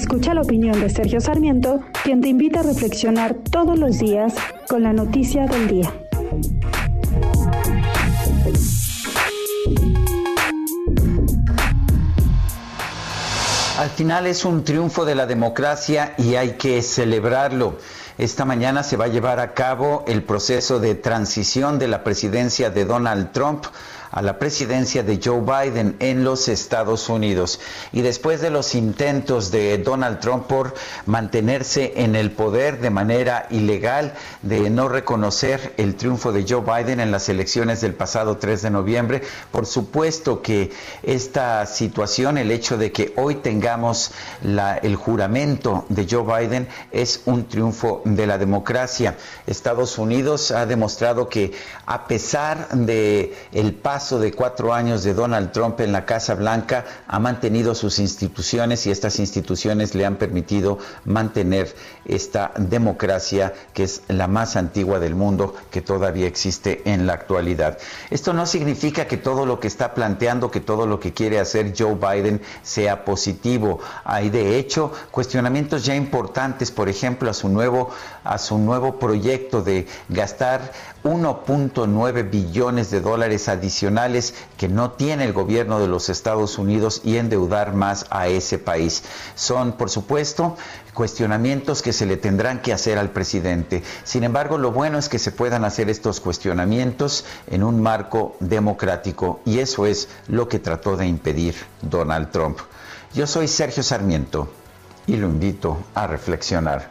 Escucha la opinión de Sergio Sarmiento, quien te invita a reflexionar todos los días con la noticia del día. Al final es un triunfo de la democracia y hay que celebrarlo. Esta mañana se va a llevar a cabo el proceso de transición de la presidencia de Donald Trump a la presidencia de Joe Biden en los Estados Unidos. Y después de los intentos de Donald Trump por mantenerse en el poder de manera ilegal, de no reconocer el triunfo de Joe Biden en las elecciones del pasado 3 de noviembre, por supuesto que esta situación, el hecho de que hoy tengamos la, el juramento de Joe Biden, es un triunfo de la democracia. Estados Unidos ha demostrado que a pesar de el paso de cuatro años de Donald Trump en la Casa Blanca ha mantenido sus instituciones y estas instituciones le han permitido mantener esta democracia que es la más antigua del mundo que todavía existe en la actualidad. Esto no significa que todo lo que está planteando, que todo lo que quiere hacer Joe Biden sea positivo. Hay de hecho cuestionamientos ya importantes, por ejemplo, a su nuevo, a su nuevo proyecto de gastar 1.9 billones de dólares adicionales que no tiene el gobierno de los Estados Unidos y endeudar más a ese país. Son, por supuesto, cuestionamientos que se le tendrán que hacer al presidente. Sin embargo, lo bueno es que se puedan hacer estos cuestionamientos en un marco democrático y eso es lo que trató de impedir Donald Trump. Yo soy Sergio Sarmiento y lo invito a reflexionar.